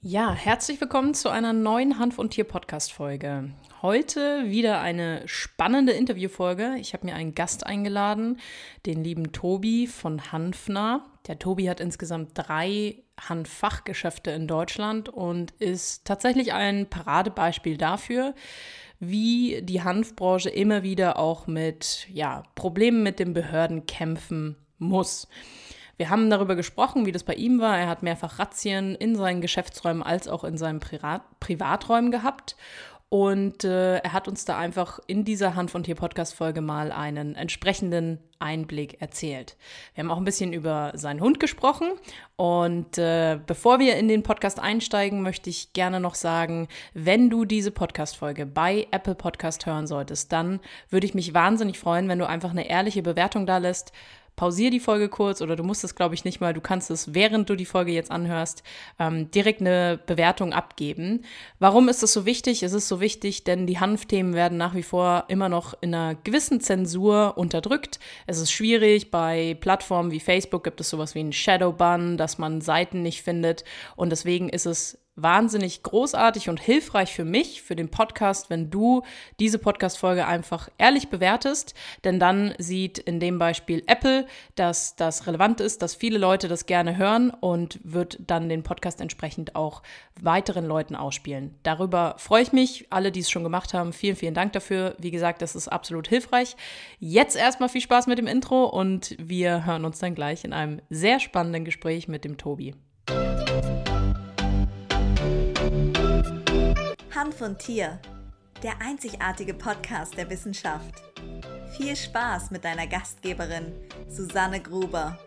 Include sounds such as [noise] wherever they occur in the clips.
Ja, herzlich willkommen zu einer neuen Hanf- und Tier-Podcast-Folge. Heute wieder eine spannende Interviewfolge. Ich habe mir einen Gast eingeladen, den lieben Tobi von Hanfner. Der Tobi hat insgesamt drei Hanffachgeschäfte in Deutschland und ist tatsächlich ein Paradebeispiel dafür, wie die Hanfbranche immer wieder auch mit ja, Problemen mit den Behörden kämpfen muss. Wir haben darüber gesprochen, wie das bei ihm war. Er hat mehrfach Razzien in seinen Geschäftsräumen als auch in seinen Privat Privaträumen gehabt. Und äh, er hat uns da einfach in dieser Hand von Tier Podcast Folge mal einen entsprechenden Einblick erzählt. Wir haben auch ein bisschen über seinen Hund gesprochen. Und äh, bevor wir in den Podcast einsteigen, möchte ich gerne noch sagen, wenn du diese Podcast Folge bei Apple Podcast hören solltest, dann würde ich mich wahnsinnig freuen, wenn du einfach eine ehrliche Bewertung da lässt pausier die Folge kurz oder du musst es, glaube ich, nicht mal. Du kannst es, während du die Folge jetzt anhörst, ähm, direkt eine Bewertung abgeben. Warum ist das so wichtig? Es ist so wichtig, denn die Hanfthemen werden nach wie vor immer noch in einer gewissen Zensur unterdrückt. Es ist schwierig. Bei Plattformen wie Facebook gibt es sowas wie einen Shadowban, dass man Seiten nicht findet. Und deswegen ist es wahnsinnig großartig und hilfreich für mich, für den Podcast, wenn du diese Podcast-Folge einfach ehrlich bewertest. Denn dann sieht in dem Beispiel Apple, dass das relevant ist, dass viele Leute das gerne hören und wird dann den Podcast entsprechend auch weiteren Leuten ausspielen. Darüber freue ich mich. Alle, die es schon gemacht haben, vielen, vielen Dank dafür. Wie gesagt, das ist absolut hilfreich. Jetzt erstmal viel Spaß mit dem Intro und wir hören uns dann gleich in einem sehr spannenden Gespräch mit dem Tobi. Hanf und Tier, der einzigartige Podcast der Wissenschaft. Viel Spaß mit deiner Gastgeberin Susanne Gruber.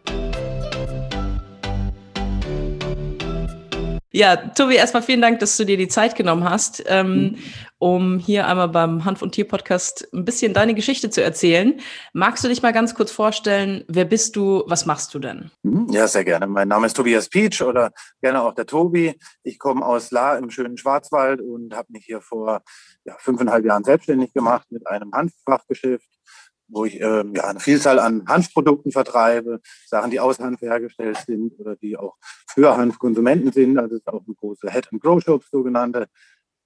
Ja, Tobi, erstmal vielen Dank, dass du dir die Zeit genommen hast, ähm, mhm. um hier einmal beim Hanf- und Tier-Podcast ein bisschen deine Geschichte zu erzählen. Magst du dich mal ganz kurz vorstellen, wer bist du, was machst du denn? Mhm. Ja, sehr gerne. Mein Name ist Tobias Pietsch oder gerne auch der Tobi. Ich komme aus La im schönen Schwarzwald und habe mich hier vor ja, fünfeinhalb Jahren selbstständig gemacht mit einem Hanffachgeschäft wo ich äh, ja, eine Vielzahl an Hanfprodukten vertreibe, Sachen, die aus Hanf hergestellt sind oder die auch für Hanfkonsumenten sind. Also ist auch eine große Head and Grow Shop sogenannte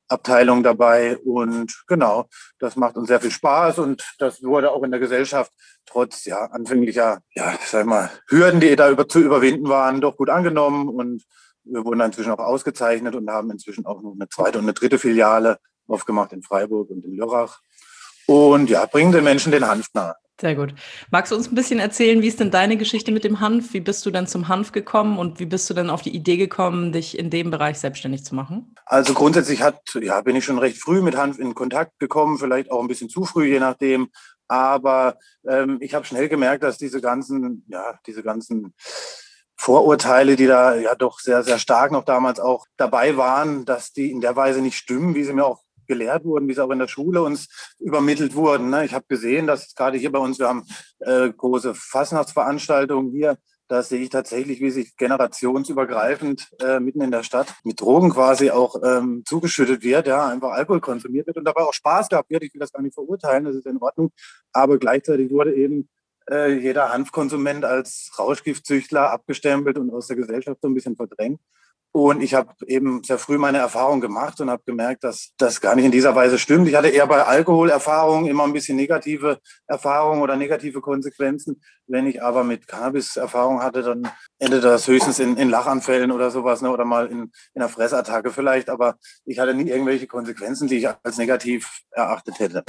Abteilung dabei. Und genau, das macht uns sehr viel Spaß und das wurde auch in der Gesellschaft trotz ja anfänglicher, ja, sag mal, Hürden, die da über, zu überwinden waren, doch gut angenommen und wir wurden inzwischen auch ausgezeichnet und haben inzwischen auch noch eine zweite und eine dritte Filiale aufgemacht in Freiburg und in Lörrach und ja, bringen den Menschen den Hanf nahe. Sehr gut. Magst du uns ein bisschen erzählen, wie ist denn deine Geschichte mit dem Hanf? Wie bist du dann zum Hanf gekommen und wie bist du dann auf die Idee gekommen, dich in dem Bereich selbstständig zu machen? Also grundsätzlich hat, ja, bin ich schon recht früh mit Hanf in Kontakt gekommen, vielleicht auch ein bisschen zu früh, je nachdem. Aber ähm, ich habe schnell gemerkt, dass diese ganzen, ja, diese ganzen Vorurteile, die da ja doch sehr, sehr stark noch damals auch dabei waren, dass die in der Weise nicht stimmen, wie sie mir auch gelehrt wurden, wie sie auch in der Schule uns übermittelt wurden. Ne? Ich habe gesehen, dass gerade hier bei uns, wir haben äh, große Fastnachtsveranstaltungen hier, da sehe ich tatsächlich, wie sich generationsübergreifend äh, mitten in der Stadt mit Drogen quasi auch ähm, zugeschüttet wird, ja, einfach Alkohol konsumiert wird und dabei auch Spaß gehabt wird. Ich will das gar nicht verurteilen, das ist in Ordnung. Aber gleichzeitig wurde eben äh, jeder Hanfkonsument als Rauschgiftzüchtler abgestempelt und aus der Gesellschaft so ein bisschen verdrängt. Und ich habe eben sehr früh meine Erfahrung gemacht und habe gemerkt, dass das gar nicht in dieser Weise stimmt. Ich hatte eher bei Alkoholerfahrungen immer ein bisschen negative Erfahrungen oder negative Konsequenzen. Wenn ich aber mit Cannabis Erfahrung hatte, dann endete das höchstens in, in Lachanfällen oder sowas ne, oder mal in, in einer Fressattacke vielleicht. Aber ich hatte nie irgendwelche Konsequenzen, die ich als negativ erachtet hätte.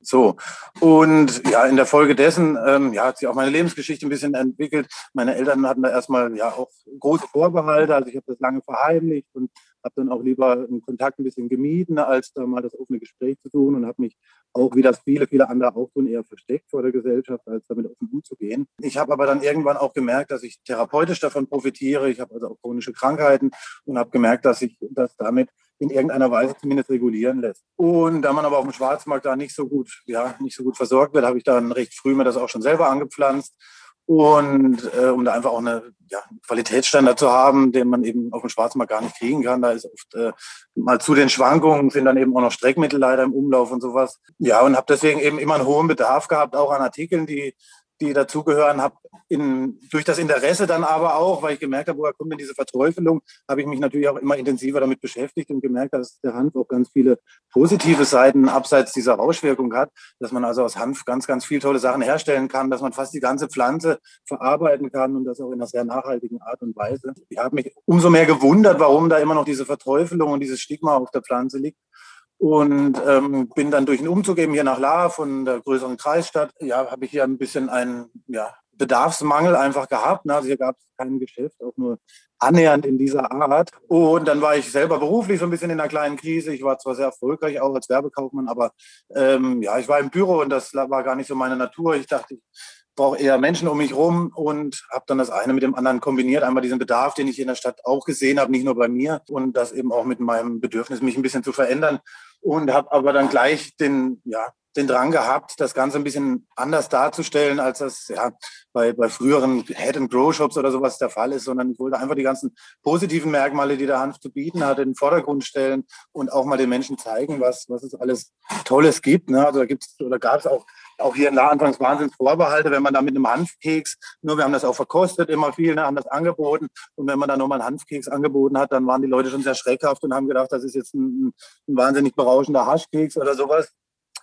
So, und ja, in der Folge dessen ähm, ja, hat sich auch meine Lebensgeschichte ein bisschen entwickelt. Meine Eltern hatten da erstmal ja auch große Vorbehalte, also ich habe das lange verheimlicht und habe dann auch lieber einen Kontakt ein bisschen gemieden, als da mal das offene Gespräch zu suchen und habe mich auch, wie das viele, viele andere auch tun, eher versteckt vor der Gesellschaft, als damit offen umzugehen. Ich habe aber dann irgendwann auch gemerkt, dass ich therapeutisch davon profitiere. Ich habe also auch chronische Krankheiten und habe gemerkt, dass ich das damit in irgendeiner Weise zumindest regulieren lässt. Und da man aber auf dem Schwarzmarkt da nicht so gut, ja, nicht so gut versorgt wird, habe ich dann recht früh mir das auch schon selber angepflanzt. Und äh, um da einfach auch eine ja, Qualitätsstandard zu haben, den man eben auf dem Schwarzmarkt gar nicht kriegen kann. Da ist oft äh, mal zu den Schwankungen sind dann eben auch noch Streckmittel leider im Umlauf und sowas. Ja, und habe deswegen eben immer einen hohen Bedarf gehabt, auch an Artikeln, die die dazugehören, habe durch das Interesse dann aber auch, weil ich gemerkt habe, woher kommt denn diese Verteufelung, habe ich mich natürlich auch immer intensiver damit beschäftigt und gemerkt, dass der Hanf auch ganz viele positive Seiten abseits dieser Rauschwirkung hat, dass man also aus Hanf ganz, ganz viele tolle Sachen herstellen kann, dass man fast die ganze Pflanze verarbeiten kann und das auch in einer sehr nachhaltigen Art und Weise. Ich habe mich umso mehr gewundert, warum da immer noch diese Verteufelung und dieses Stigma auf der Pflanze liegt und ähm, bin dann durch den Umzug eben hier nach La von der größeren Kreisstadt. Ja, habe ich hier ein bisschen einen ja, Bedarfsmangel einfach gehabt. Ne? Also hier gab es kein Geschäft, auch nur annähernd in dieser Art. Und dann war ich selber beruflich so ein bisschen in einer kleinen Krise. Ich war zwar sehr erfolgreich auch als Werbekaufmann, aber ähm, ja, ich war im Büro und das war gar nicht so meine Natur. Ich dachte, ich brauche eher Menschen um mich rum und habe dann das eine mit dem anderen kombiniert. Einmal diesen Bedarf, den ich in der Stadt auch gesehen habe, nicht nur bei mir und das eben auch mit meinem Bedürfnis, mich ein bisschen zu verändern und habe aber dann gleich den, ja, den Drang gehabt, das Ganze ein bisschen anders darzustellen, als das ja, bei, bei früheren Head-and-Grow-Shops oder sowas der Fall ist, sondern ich wollte einfach die ganzen positiven Merkmale, die der Hanf zu bieten hat, in den Vordergrund stellen und auch mal den Menschen zeigen, was, was es alles Tolles gibt. Ne? Also da gibt's oder gab es auch, auch hier La anfangs wahnsinns Vorbehalte, wenn man da mit einem Hanfkeks, nur wir haben das auch verkostet, immer viel, ne, haben das angeboten und wenn man da nochmal einen Hanfkeks angeboten hat, dann waren die Leute schon sehr schreckhaft und haben gedacht, das ist jetzt ein, ein wahnsinnig berauschender Haschkeks oder sowas.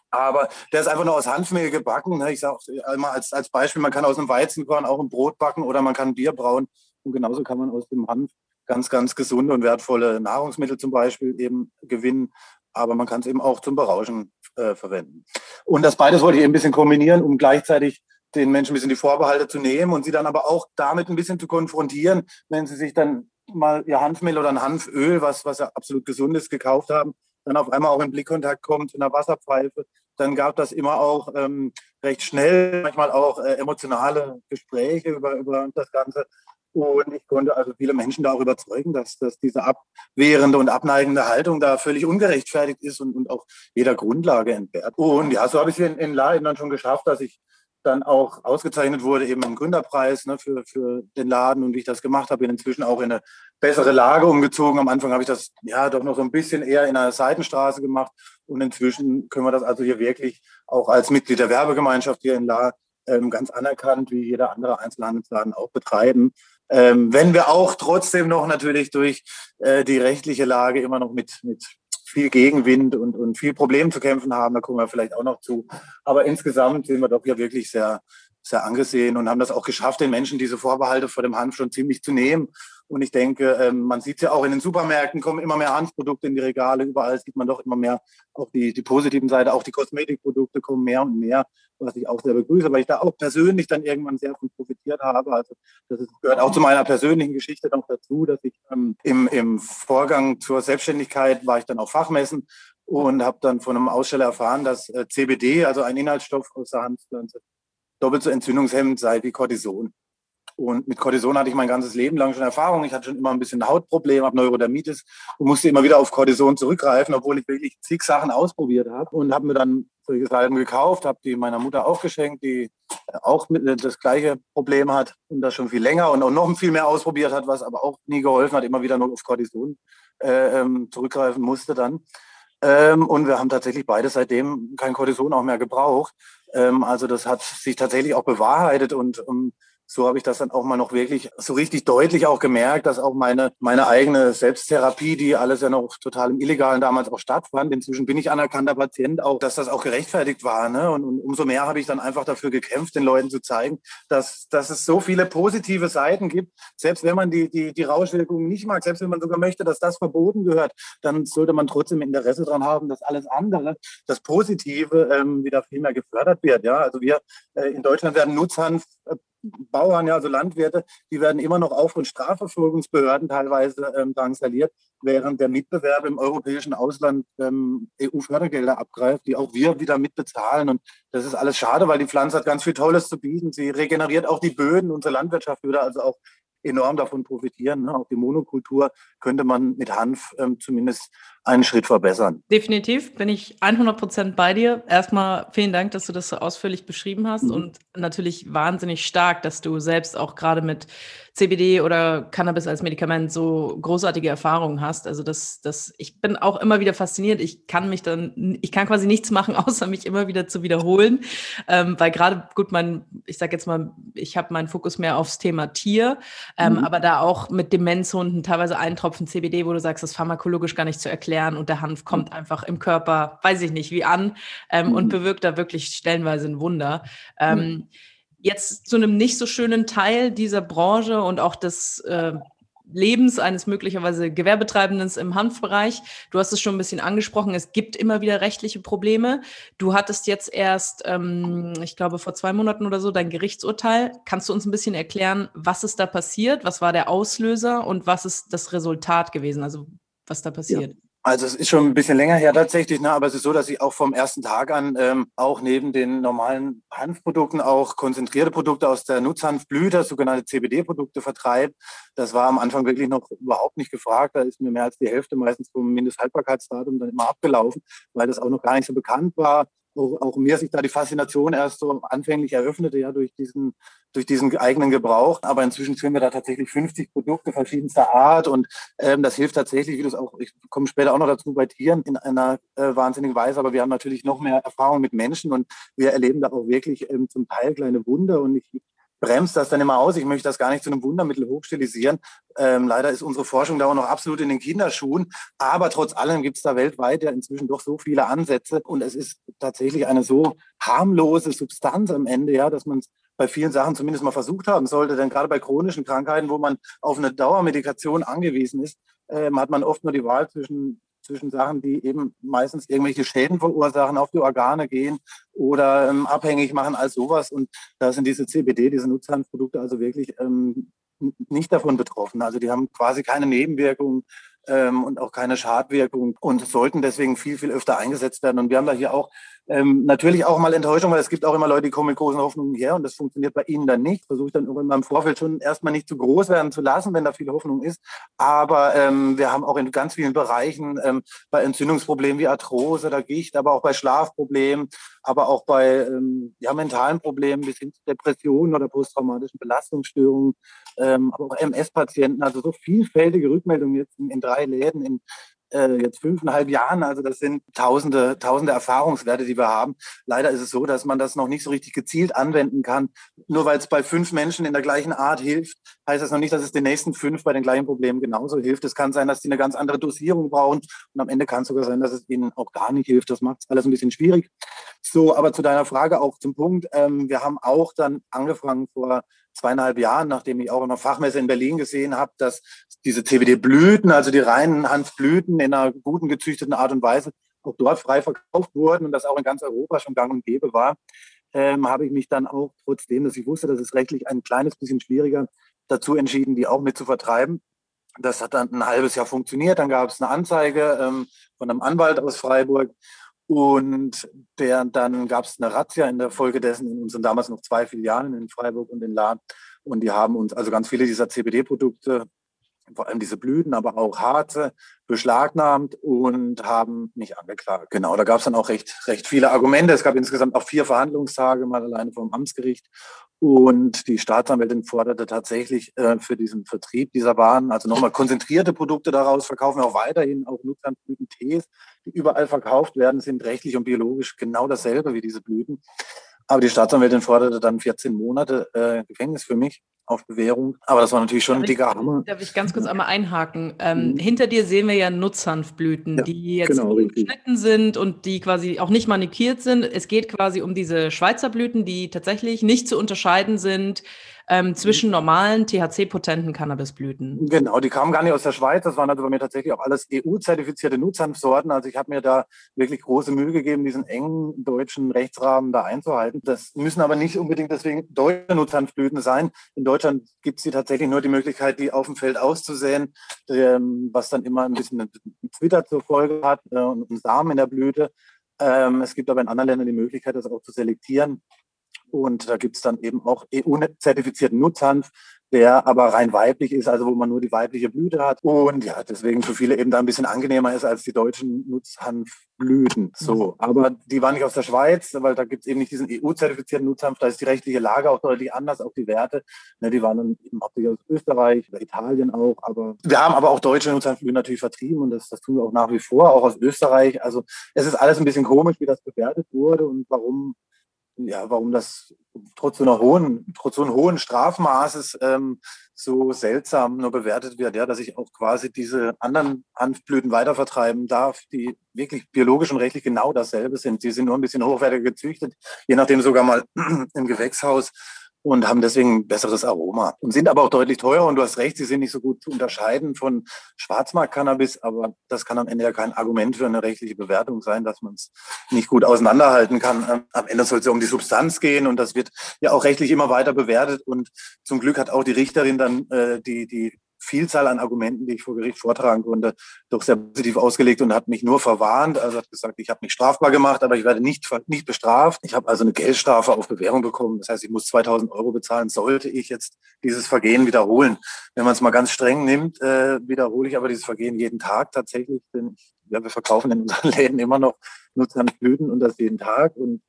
Aber der ist einfach nur aus Hanfmehl gebacken. Ne? Ich sage einmal als, als Beispiel, man kann aus einem Weizenkorn auch ein Brot backen oder man kann Bier brauen. Und genauso kann man aus dem Hanf ganz, ganz gesunde und wertvolle Nahrungsmittel zum Beispiel eben gewinnen. Aber man kann es eben auch zum Berauschen äh, verwenden. Und das beides wollte ich eben ein bisschen kombinieren, um gleichzeitig den Menschen ein bisschen die Vorbehalte zu nehmen und sie dann aber auch damit ein bisschen zu konfrontieren, wenn sie sich dann mal ihr Hanfmehl oder ein Hanföl, was, was ja absolut gesund ist, gekauft haben dann auf einmal auch in Blickkontakt kommt in der Wasserpfeife, dann gab das immer auch ähm, recht schnell, manchmal auch äh, emotionale Gespräche über, über das Ganze. Und ich konnte also viele Menschen da auch überzeugen, dass, dass diese abwehrende und abneigende Haltung da völlig ungerechtfertigt ist und, und auch jeder Grundlage entbehrt. Und ja, so habe ich es in, in Laien dann schon geschafft, dass ich dann auch ausgezeichnet wurde, eben im Gründerpreis ne, für, für den Laden und wie ich das gemacht habe, bin inzwischen auch in eine bessere Lage umgezogen. Am Anfang habe ich das ja doch noch so ein bisschen eher in einer Seitenstraße gemacht und inzwischen können wir das also hier wirklich auch als Mitglied der Werbegemeinschaft hier in La ähm, ganz anerkannt, wie jeder andere Einzelhandelsladen auch betreiben. Ähm, wenn wir auch trotzdem noch natürlich durch äh, die rechtliche Lage immer noch mit, mit viel Gegenwind und, und viel Problem zu kämpfen haben. Da kommen wir vielleicht auch noch zu. Aber insgesamt sind wir doch hier wirklich sehr, sehr angesehen und haben das auch geschafft, den Menschen diese Vorbehalte vor dem Hanf schon ziemlich zu nehmen. Und ich denke, ähm, man sieht es ja auch in den Supermärkten, kommen immer mehr Hanfprodukte in die Regale. Überall sieht man doch immer mehr auch die, die positiven Seite, auch die Kosmetikprodukte kommen mehr und mehr, was ich auch sehr begrüße, weil ich da auch persönlich dann irgendwann sehr von profitiert habe. Also das ist, gehört auch zu meiner persönlichen Geschichte noch dazu, dass ich ähm, im, im Vorgang zur Selbstständigkeit war ich dann auf Fachmessen und habe dann von einem Aussteller erfahren, dass äh, CBD, also ein Inhaltsstoff aus der Hanfpflanze, doppelt so entzündungshemmend sei wie Cortison. Und mit Cortison hatte ich mein ganzes Leben lang schon Erfahrung. Ich hatte schon immer ein bisschen Hautproblem, habe Neurodermitis und musste immer wieder auf Cortison zurückgreifen, obwohl ich wirklich zig Sachen ausprobiert habe und habe mir dann solche Salben gekauft, habe die meiner Mutter aufgeschenkt, die auch äh, das gleiche Problem hat und das schon viel länger und auch noch viel mehr ausprobiert hat, was aber auch nie geholfen hat, immer wieder nur auf Cortison äh, ähm, zurückgreifen musste dann. Ähm, und wir haben tatsächlich beide seitdem kein Cortison auch mehr gebraucht. Ähm, also das hat sich tatsächlich auch bewahrheitet und um, so habe ich das dann auch mal noch wirklich so richtig deutlich auch gemerkt, dass auch meine, meine eigene Selbsttherapie, die alles ja noch total im Illegalen damals auch stattfand, inzwischen bin ich anerkannter Patient, auch dass das auch gerechtfertigt war. Ne? Und, und umso mehr habe ich dann einfach dafür gekämpft, den Leuten zu zeigen, dass, dass es so viele positive Seiten gibt. Selbst wenn man die, die, die Rauschwirkungen nicht mag, selbst wenn man sogar möchte, dass das verboten gehört, dann sollte man trotzdem Interesse daran haben, dass alles andere, das Positive, ähm, wieder viel mehr gefördert wird. Ja? Also wir äh, in Deutschland werden Nutzhanf äh, Bauern, ja, also Landwirte, die werden immer noch Auf- und Strafverfolgungsbehörden teilweise ähm, drangsaliert, während der Mitbewerb im europäischen Ausland ähm, EU-Fördergelder abgreift, die auch wir wieder mitbezahlen. Und das ist alles schade, weil die Pflanze hat ganz viel Tolles zu bieten. Sie regeneriert auch die Böden. Unsere Landwirtschaft würde also auch enorm davon profitieren. Ne? Auch die Monokultur könnte man mit Hanf ähm, zumindest einen Schritt verbessern. Definitiv bin ich 100 Prozent bei dir. Erstmal vielen Dank, dass du das so ausführlich beschrieben hast mhm. und natürlich wahnsinnig stark, dass du selbst auch gerade mit CBD oder Cannabis als Medikament so großartige Erfahrungen hast. Also das, das, ich bin auch immer wieder fasziniert. Ich kann mich dann, ich kann quasi nichts machen, [laughs] außer mich immer wieder zu wiederholen. Ähm, weil gerade, gut, mein, ich sag jetzt mal, ich habe meinen Fokus mehr aufs Thema Tier, ähm, mhm. aber da auch mit Demenzhunden teilweise ein Tropfen CBD, wo du sagst, das ist pharmakologisch gar nicht zu erklären und der Hanf kommt mhm. einfach im Körper, weiß ich nicht, wie an ähm, mhm. und bewirkt da wirklich stellenweise ein Wunder. Ähm, jetzt zu einem nicht so schönen Teil dieser Branche und auch des äh, Lebens eines möglicherweise Gewerbetreibenden im Hanfbereich. Du hast es schon ein bisschen angesprochen, es gibt immer wieder rechtliche Probleme. Du hattest jetzt erst, ähm, ich glaube, vor zwei Monaten oder so dein Gerichtsurteil. Kannst du uns ein bisschen erklären, was ist da passiert? Was war der Auslöser und was ist das Resultat gewesen? Also was da passiert? Ja. Also es ist schon ein bisschen länger her tatsächlich, ne? aber es ist so, dass ich auch vom ersten Tag an ähm, auch neben den normalen Hanfprodukten auch konzentrierte Produkte aus der Nutzhanfblüte, sogenannte CBD-Produkte vertreibe. Das war am Anfang wirklich noch überhaupt nicht gefragt. Da ist mir mehr als die Hälfte meistens vom Mindesthaltbarkeitsdatum dann immer abgelaufen, weil das auch noch gar nicht so bekannt war auch, auch mir sich da die Faszination erst so anfänglich eröffnete, ja, durch diesen, durch diesen eigenen Gebrauch. Aber inzwischen führen wir da tatsächlich 50 Produkte verschiedenster Art und ähm, das hilft tatsächlich, wie du es auch, ich komme später auch noch dazu, bei Tieren in einer äh, wahnsinnigen Weise, aber wir haben natürlich noch mehr Erfahrung mit Menschen und wir erleben da auch wirklich ähm, zum Teil kleine Wunder und ich, bremst das dann immer aus. Ich möchte das gar nicht zu einem Wundermittel hochstilisieren. Ähm, leider ist unsere Forschung da auch noch absolut in den Kinderschuhen. Aber trotz allem gibt es da weltweit ja inzwischen doch so viele Ansätze. Und es ist tatsächlich eine so harmlose Substanz am Ende, ja, dass man es bei vielen Sachen zumindest mal versucht haben sollte. Denn gerade bei chronischen Krankheiten, wo man auf eine Dauermedikation angewiesen ist, ähm, hat man oft nur die Wahl zwischen zwischen Sachen, die eben meistens irgendwelche Schäden verursachen, auf die Organe gehen oder ähm, abhängig machen als sowas. Und da sind diese CBD, diese Nutzhanfprodukte also wirklich ähm, nicht davon betroffen. Also die haben quasi keine Nebenwirkungen ähm, und auch keine Schadwirkung und sollten deswegen viel, viel öfter eingesetzt werden. Und wir haben da hier auch ähm, natürlich auch mal Enttäuschung, weil es gibt auch immer Leute, die kommen mit großen Hoffnungen her und das funktioniert bei ihnen dann nicht. Versuche ich dann irgendwann im Vorfeld schon erstmal nicht zu groß werden zu lassen, wenn da viel Hoffnung ist. Aber ähm, wir haben auch in ganz vielen Bereichen ähm, bei Entzündungsproblemen wie Arthrose oder Gicht, aber auch bei Schlafproblemen, aber auch bei ähm, ja, mentalen Problemen bis hin zu Depressionen oder posttraumatischen Belastungsstörungen, ähm, aber auch MS-Patienten, also so vielfältige Rückmeldungen jetzt in, in drei Läden in äh, jetzt fünfeinhalb Jahren. Also das sind tausende, tausende Erfahrungswerte, die wir haben. Leider ist es so, dass man das noch nicht so richtig gezielt anwenden kann. Nur weil es bei fünf Menschen in der gleichen Art hilft, heißt das noch nicht, dass es den nächsten fünf bei den gleichen Problemen genauso hilft. Es kann sein, dass die eine ganz andere Dosierung brauchen und am Ende kann es sogar sein, dass es ihnen auch gar nicht hilft. Das macht es alles ein bisschen schwierig. So, aber zu deiner Frage auch zum Punkt. Ähm, wir haben auch dann angefangen vor zweieinhalb Jahren, nachdem ich auch in einer Fachmesse in Berlin gesehen habe, dass diese CBD-Blüten, also die reinen Hanfblüten in einer guten gezüchteten Art und Weise auch dort frei verkauft wurden und das auch in ganz Europa schon gang und gäbe war, ähm, habe ich mich dann auch, trotzdem, dass ich wusste, dass es rechtlich ein kleines bisschen schwieriger, dazu entschieden, die auch mit zu vertreiben. Das hat dann ein halbes Jahr funktioniert. Dann gab es eine Anzeige ähm, von einem Anwalt aus Freiburg. Und der, dann gab es eine Razzia in der Folge dessen in unseren damals noch zwei Filialen in Freiburg und in Lahn. Und die haben uns also ganz viele dieser CBD-Produkte, vor allem diese Blüten, aber auch Harze, beschlagnahmt und haben mich angeklagt. Genau, da gab es dann auch recht, recht viele Argumente. Es gab insgesamt auch vier Verhandlungstage, mal alleine vom Amtsgericht. Und die Staatsanwältin forderte tatsächlich äh, für diesen Vertrieb dieser Waren, also nochmal konzentrierte Produkte daraus, verkaufen auch weiterhin auch Nutzhanfblüten-Tees, die überall verkauft werden, sind rechtlich und biologisch genau dasselbe wie diese Blüten. Aber die Staatsanwältin forderte dann 14 Monate äh, Gefängnis für mich auf Bewährung. Aber das war natürlich schon darf ein dicker Hammer. Darf ich ganz kurz einmal einhaken? Ähm, mhm. Hinter dir sehen wir ja Nutzhanfblüten, ja, die jetzt genau, geschnitten sind und die quasi auch nicht manikiert sind. Es geht quasi um diese Schweizer Blüten, die tatsächlich nicht zu unterscheiden sind ähm, zwischen normalen THC-potenten Cannabisblüten. Genau, die kamen gar nicht aus der Schweiz. Das waren also bei mir tatsächlich auch alles EU-zertifizierte Nutzhanfsorten. Also ich habe mir da wirklich große Mühe gegeben, diesen engen deutschen Rechtsrahmen da einzuhalten. Das müssen aber nicht unbedingt deswegen deutsche Nutzhanfblüten sein. In Deutschland gibt es hier tatsächlich nur die Möglichkeit, die auf dem Feld auszusäen, ähm, was dann immer ein bisschen einen Twitter zur Folge hat äh, und einen Samen in der Blüte. Ähm, es gibt aber in anderen Ländern die Möglichkeit, das auch zu selektieren. Und da gibt es dann eben auch EU-zertifizierten Nutzhanf, der aber rein weiblich ist, also wo man nur die weibliche Blüte hat und ja, deswegen für viele eben da ein bisschen angenehmer ist als die deutschen Nutzhanfblüten. So, aber die waren nicht aus der Schweiz, weil da gibt es eben nicht diesen EU-zertifizierten Nutzhanf, da ist die rechtliche Lage auch deutlich anders, auch die Werte. Ne, die waren dann eben hauptsächlich aus Österreich oder Italien auch, aber wir haben aber auch deutsche Nutzhanfblüten natürlich vertrieben und das, das tun wir auch nach wie vor, auch aus Österreich. Also es ist alles ein bisschen komisch, wie das bewertet wurde und warum ja, warum das trotz so einer hohen, trotz so einem hohen Strafmaßes ähm, so seltsam nur bewertet wird, ja, dass ich auch quasi diese anderen Hanfblüten weitervertreiben darf, die wirklich biologisch und rechtlich genau dasselbe sind. Die sind nur ein bisschen hochwertiger gezüchtet, je nachdem sogar mal [clears throat] im Gewächshaus und haben deswegen ein besseres Aroma und sind aber auch deutlich teurer. Und du hast recht, sie sind nicht so gut zu unterscheiden von Schwarzmarkt-Cannabis, aber das kann am Ende ja kein Argument für eine rechtliche Bewertung sein, dass man es nicht gut auseinanderhalten kann. Ähm, am Ende soll es ja um die Substanz gehen und das wird ja auch rechtlich immer weiter bewertet. Und zum Glück hat auch die Richterin dann äh, die, die Vielzahl an Argumenten, die ich vor Gericht vortragen konnte, doch sehr positiv ausgelegt und hat mich nur verwarnt. Also hat gesagt, ich habe mich strafbar gemacht, aber ich werde nicht, nicht bestraft. Ich habe also eine Geldstrafe auf Bewährung bekommen. Das heißt, ich muss 2000 Euro bezahlen, sollte ich jetzt dieses Vergehen wiederholen. Wenn man es mal ganz streng nimmt, äh, wiederhole ich aber dieses Vergehen jeden Tag tatsächlich. Denn ja, wir verkaufen in unseren [laughs] Läden immer noch Nutzhanfblüten und das jeden Tag. Und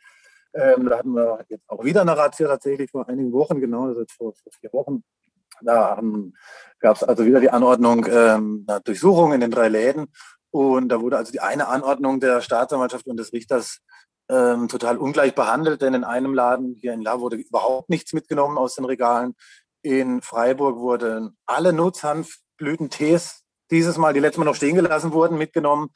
ähm, da hatten wir jetzt auch wieder eine Razzia tatsächlich vor einigen Wochen, genau, also vor, vor vier Wochen da gab es also wieder die Anordnung ähm, einer Durchsuchung in den drei Läden. Und da wurde also die eine Anordnung der Staatsanwaltschaft und des Richters ähm, total ungleich behandelt, denn in einem Laden hier in La wurde überhaupt nichts mitgenommen aus den Regalen. In Freiburg wurden alle Nutzhanfblütentees dieses Mal, die letztes Mal noch stehen gelassen wurden, mitgenommen.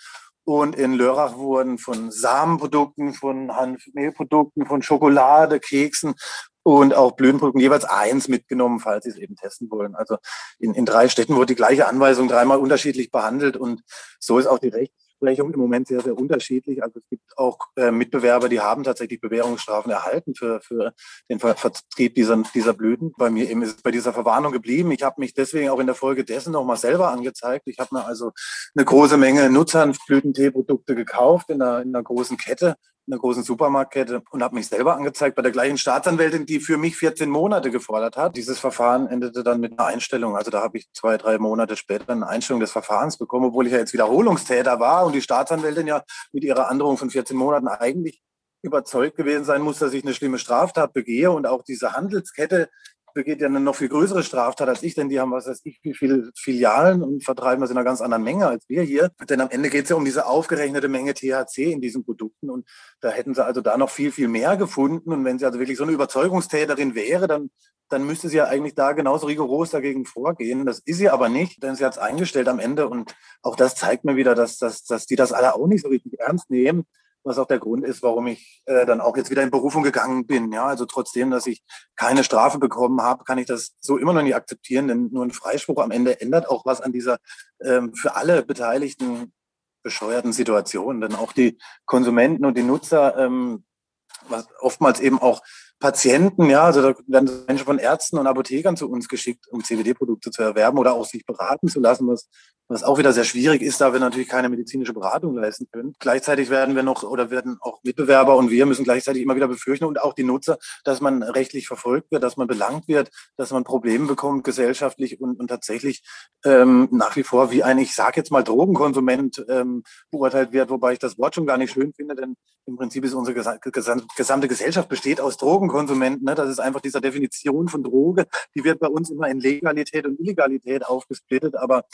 Und in Lörrach wurden von Samenprodukten, von Hanfmehlprodukten, von Schokolade, Keksen und auch Blütenprodukten jeweils eins mitgenommen, falls sie es eben testen wollen. Also in, in drei Städten wurde die gleiche Anweisung dreimal unterschiedlich behandelt und so ist auch die Rechtsprechung im Moment sehr, sehr unterschiedlich. Also es gibt auch äh, Mitbewerber, die haben tatsächlich Bewährungsstrafen erhalten für, für den Ver Vertrieb dieser, dieser Blüten. Bei mir eben ist es bei dieser Verwarnung geblieben. Ich habe mich deswegen auch in der Folge dessen nochmal selber angezeigt. Ich habe mir also eine große Menge Nutzhanfblütenteeprodukte gekauft in einer, in einer großen Kette einer großen Supermarktkette und habe mich selber angezeigt bei der gleichen Staatsanwältin, die für mich 14 Monate gefordert hat. Dieses Verfahren endete dann mit einer Einstellung. Also da habe ich zwei, drei Monate später eine Einstellung des Verfahrens bekommen, obwohl ich ja jetzt Wiederholungstäter war und die Staatsanwältin ja mit ihrer Androhung von 14 Monaten eigentlich überzeugt gewesen sein muss, dass ich eine schlimme Straftat begehe und auch diese Handelskette begeht ja eine noch viel größere Straftat als ich, denn die haben, was weiß ich, wie viele Filialen und vertreiben das in einer ganz anderen Menge als wir hier. Denn am Ende geht es ja um diese aufgerechnete Menge THC in diesen Produkten und da hätten sie also da noch viel, viel mehr gefunden. Und wenn sie also wirklich so eine Überzeugungstäterin wäre, dann dann müsste sie ja eigentlich da genauso rigoros dagegen vorgehen. Das ist sie aber nicht, denn sie hat es eingestellt am Ende. Und auch das zeigt mir wieder, dass, dass, dass die das alle auch nicht so richtig ernst nehmen was auch der Grund ist, warum ich äh, dann auch jetzt wieder in Berufung gegangen bin. Ja, also trotzdem, dass ich keine Strafe bekommen habe, kann ich das so immer noch nicht akzeptieren, denn nur ein Freispruch am Ende ändert auch was an dieser ähm, für alle Beteiligten bescheuerten Situation. Denn auch die Konsumenten und die Nutzer, ähm, was oftmals eben auch Patienten, ja, also da werden Menschen von Ärzten und Apothekern zu uns geschickt, um CBD-Produkte zu erwerben oder auch sich beraten zu lassen, was, was auch wieder sehr schwierig ist, da wir natürlich keine medizinische Beratung leisten können. Gleichzeitig werden wir noch oder werden auch Mitbewerber und wir müssen gleichzeitig immer wieder befürchten und auch die Nutzer, dass man rechtlich verfolgt wird, dass man belangt wird, dass man Probleme bekommt gesellschaftlich und, und tatsächlich ähm, nach wie vor wie ein, ich sage jetzt mal, Drogenkonsument ähm, beurteilt wird, wobei ich das Wort schon gar nicht schön finde, denn im Prinzip ist unsere gesamte Gesellschaft besteht aus Drogen Drogenkonsumenten. Ne? Das ist einfach dieser Definition von Droge. Die wird bei uns immer in Legalität und Illegalität aufgesplittet, aber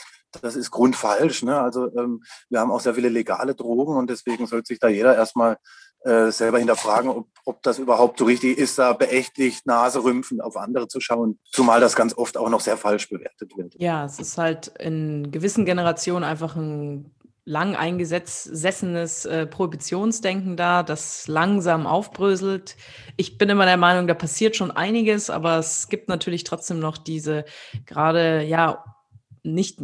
das ist grundfalsch. Ne? Also ähm, wir haben auch sehr viele legale Drogen und deswegen sollte sich da jeder erstmal äh, selber hinterfragen, ob, ob das überhaupt so richtig ist, da beächtlich Naserümpfen auf andere zu schauen, zumal das ganz oft auch noch sehr falsch bewertet wird. Ja, es ist halt in gewissen Generationen einfach ein lang eingesessenes äh, Prohibitionsdenken da, das langsam aufbröselt. Ich bin immer der Meinung, da passiert schon einiges, aber es gibt natürlich trotzdem noch diese gerade, ja, nicht,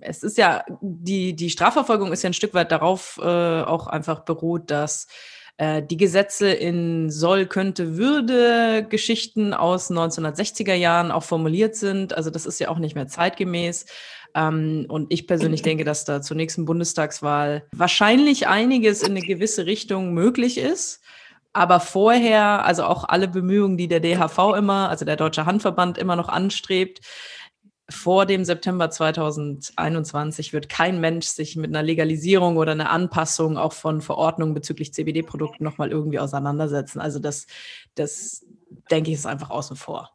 es ist ja, die, die Strafverfolgung ist ja ein Stück weit darauf äh, auch einfach beruht, dass äh, die Gesetze in soll, könnte, würde Geschichten aus 1960er Jahren auch formuliert sind. Also das ist ja auch nicht mehr zeitgemäß. Ähm, und ich persönlich denke, dass da zur nächsten Bundestagswahl wahrscheinlich einiges in eine gewisse Richtung möglich ist. aber vorher, also auch alle Bemühungen, die der DHV immer, also der Deutsche Handverband immer noch anstrebt, vor dem September 2021 wird kein Mensch sich mit einer Legalisierung oder einer Anpassung auch von Verordnungen bezüglich CBD-Produkten nochmal irgendwie auseinandersetzen. Also das, das denke ich, ist einfach außen vor.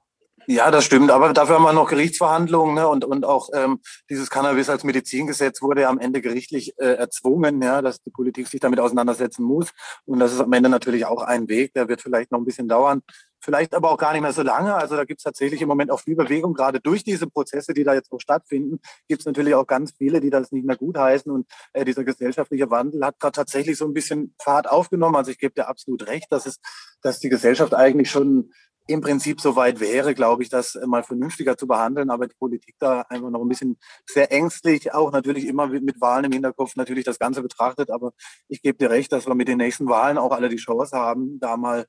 Ja, das stimmt. Aber dafür haben wir noch Gerichtsverhandlungen ne? und, und auch ähm, dieses Cannabis als Medizingesetz wurde ja am Ende gerichtlich äh, erzwungen, ja, dass die Politik sich damit auseinandersetzen muss. Und das ist am Ende natürlich auch ein Weg, der wird vielleicht noch ein bisschen dauern. Vielleicht aber auch gar nicht mehr so lange. Also da gibt es tatsächlich im Moment auch viel Bewegung. Gerade durch diese Prozesse, die da jetzt auch stattfinden, gibt es natürlich auch ganz viele, die das nicht mehr gutheißen. Und äh, dieser gesellschaftliche Wandel hat gerade tatsächlich so ein bisschen Fahrt aufgenommen. Also ich gebe dir absolut recht, dass es, dass die Gesellschaft eigentlich schon im Prinzip soweit wäre, glaube ich, das mal vernünftiger zu behandeln, aber die Politik da einfach noch ein bisschen sehr ängstlich, auch natürlich immer mit Wahlen im Hinterkopf natürlich das Ganze betrachtet. Aber ich gebe dir recht, dass wir mit den nächsten Wahlen auch alle die Chance haben, da mal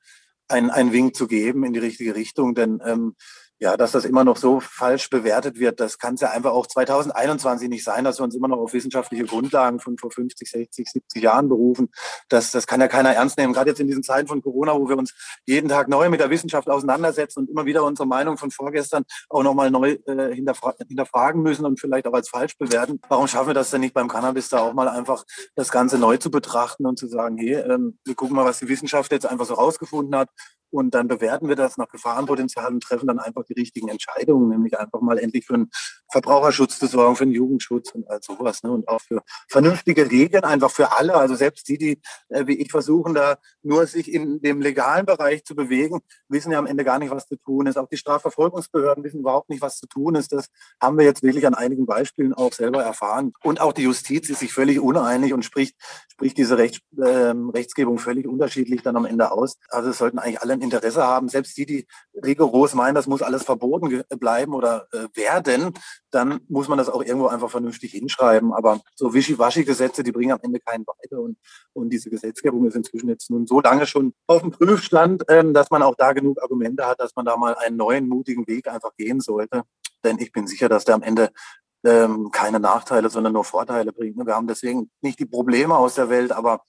einen, einen Wink zu geben in die richtige Richtung. Denn ähm, ja, dass das immer noch so falsch bewertet wird, das kann es ja einfach auch 2021 nicht sein, dass wir uns immer noch auf wissenschaftliche Grundlagen von vor 50, 60, 70 Jahren berufen. Das, das kann ja keiner ernst nehmen. Gerade jetzt in diesen Zeiten von Corona, wo wir uns jeden Tag neu mit der Wissenschaft auseinandersetzen und immer wieder unsere Meinung von vorgestern auch nochmal neu äh, hinterfra hinterfragen müssen und vielleicht auch als falsch bewerten. Warum schaffen wir das denn nicht beim Cannabis da auch mal einfach das Ganze neu zu betrachten und zu sagen, hey, ähm, wir gucken mal, was die Wissenschaft jetzt einfach so rausgefunden hat und dann bewerten wir das nach Gefahrenpotenzial und treffen dann einfach die richtigen Entscheidungen, nämlich einfach mal endlich für einen Verbraucherschutz zu sorgen, für einen Jugendschutz und all sowas. Ne? Und auch für vernünftige Regeln, einfach für alle. Also selbst die, die äh, wie ich versuchen, da nur sich in dem legalen Bereich zu bewegen, wissen ja am Ende gar nicht, was zu tun ist. Auch die Strafverfolgungsbehörden wissen überhaupt nicht, was zu tun ist. Das haben wir jetzt wirklich an einigen Beispielen auch selber erfahren. Und auch die Justiz ist sich völlig uneinig und spricht, spricht diese Rechts, äh, Rechtsgebung völlig unterschiedlich dann am Ende aus. Also es sollten eigentlich alle ein Interesse haben, selbst die, die rigoros meinen, das muss alles verboten bleiben oder äh, werden, dann muss man das auch irgendwo einfach vernünftig hinschreiben. Aber so Wischiwaschi-Gesetze, die bringen am Ende keinen weiter. Und, und diese Gesetzgebung ist inzwischen jetzt nun so lange schon auf dem Prüfstand, ähm, dass man auch da genug Argumente hat, dass man da mal einen neuen, mutigen Weg einfach gehen sollte. Denn ich bin sicher, dass der am Ende ähm, keine Nachteile, sondern nur Vorteile bringt. Wir haben deswegen nicht die Probleme aus der Welt, aber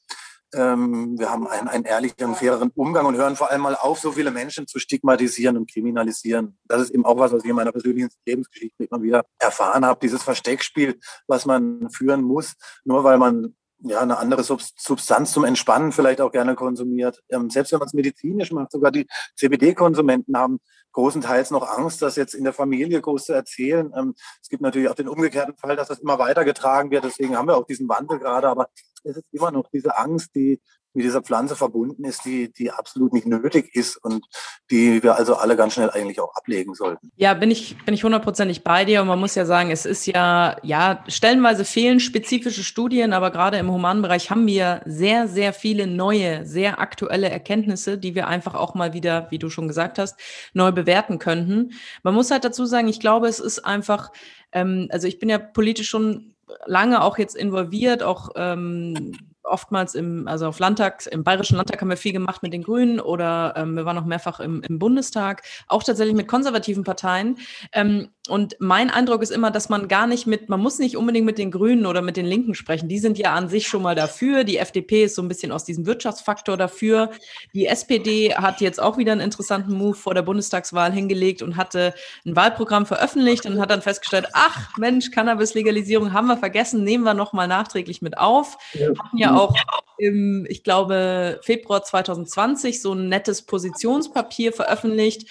ähm, wir haben einen, einen ehrlichen, faireren Umgang und hören vor allem mal auf, so viele Menschen zu stigmatisieren und kriminalisieren. Das ist eben auch was, was ich in meiner persönlichen Lebensgeschichte immer wieder erfahren habe. Dieses Versteckspiel, was man führen muss, nur weil man ja, eine andere Substanz zum Entspannen vielleicht auch gerne konsumiert. Ähm, selbst wenn man es medizinisch macht, sogar die CBD-Konsumenten haben großenteils noch Angst, das jetzt in der Familie groß zu erzählen. Ähm, es gibt natürlich auch den umgekehrten Fall, dass das immer weitergetragen wird. Deswegen haben wir auch diesen Wandel gerade. Aber es ist immer noch diese Angst, die mit dieser Pflanze verbunden ist, die, die absolut nicht nötig ist und die wir also alle ganz schnell eigentlich auch ablegen sollten. Ja, bin ich, bin ich hundertprozentig bei dir und man muss ja sagen, es ist ja, ja, stellenweise fehlen spezifische Studien, aber gerade im humanen Bereich haben wir sehr, sehr viele neue, sehr aktuelle Erkenntnisse, die wir einfach auch mal wieder, wie du schon gesagt hast, neu bewerten könnten. Man muss halt dazu sagen, ich glaube, es ist einfach, ähm, also ich bin ja politisch schon lange auch jetzt involviert, auch ähm, oftmals im, also auf Landtag, im Bayerischen Landtag haben wir viel gemacht mit den Grünen oder ähm, wir waren auch mehrfach im, im, Bundestag, auch tatsächlich mit konservativen Parteien. Ähm, und mein Eindruck ist immer, dass man gar nicht mit, man muss nicht unbedingt mit den Grünen oder mit den Linken sprechen. Die sind ja an sich schon mal dafür. Die FDP ist so ein bisschen aus diesem Wirtschaftsfaktor dafür. Die SPD hat jetzt auch wieder einen interessanten Move vor der Bundestagswahl hingelegt und hatte ein Wahlprogramm veröffentlicht und hat dann festgestellt, ach Mensch, Cannabis-Legalisierung haben wir vergessen, nehmen wir nochmal nachträglich mit auf. Ja. Hatten ja auch im, ich glaube, Februar 2020 so ein nettes Positionspapier veröffentlicht,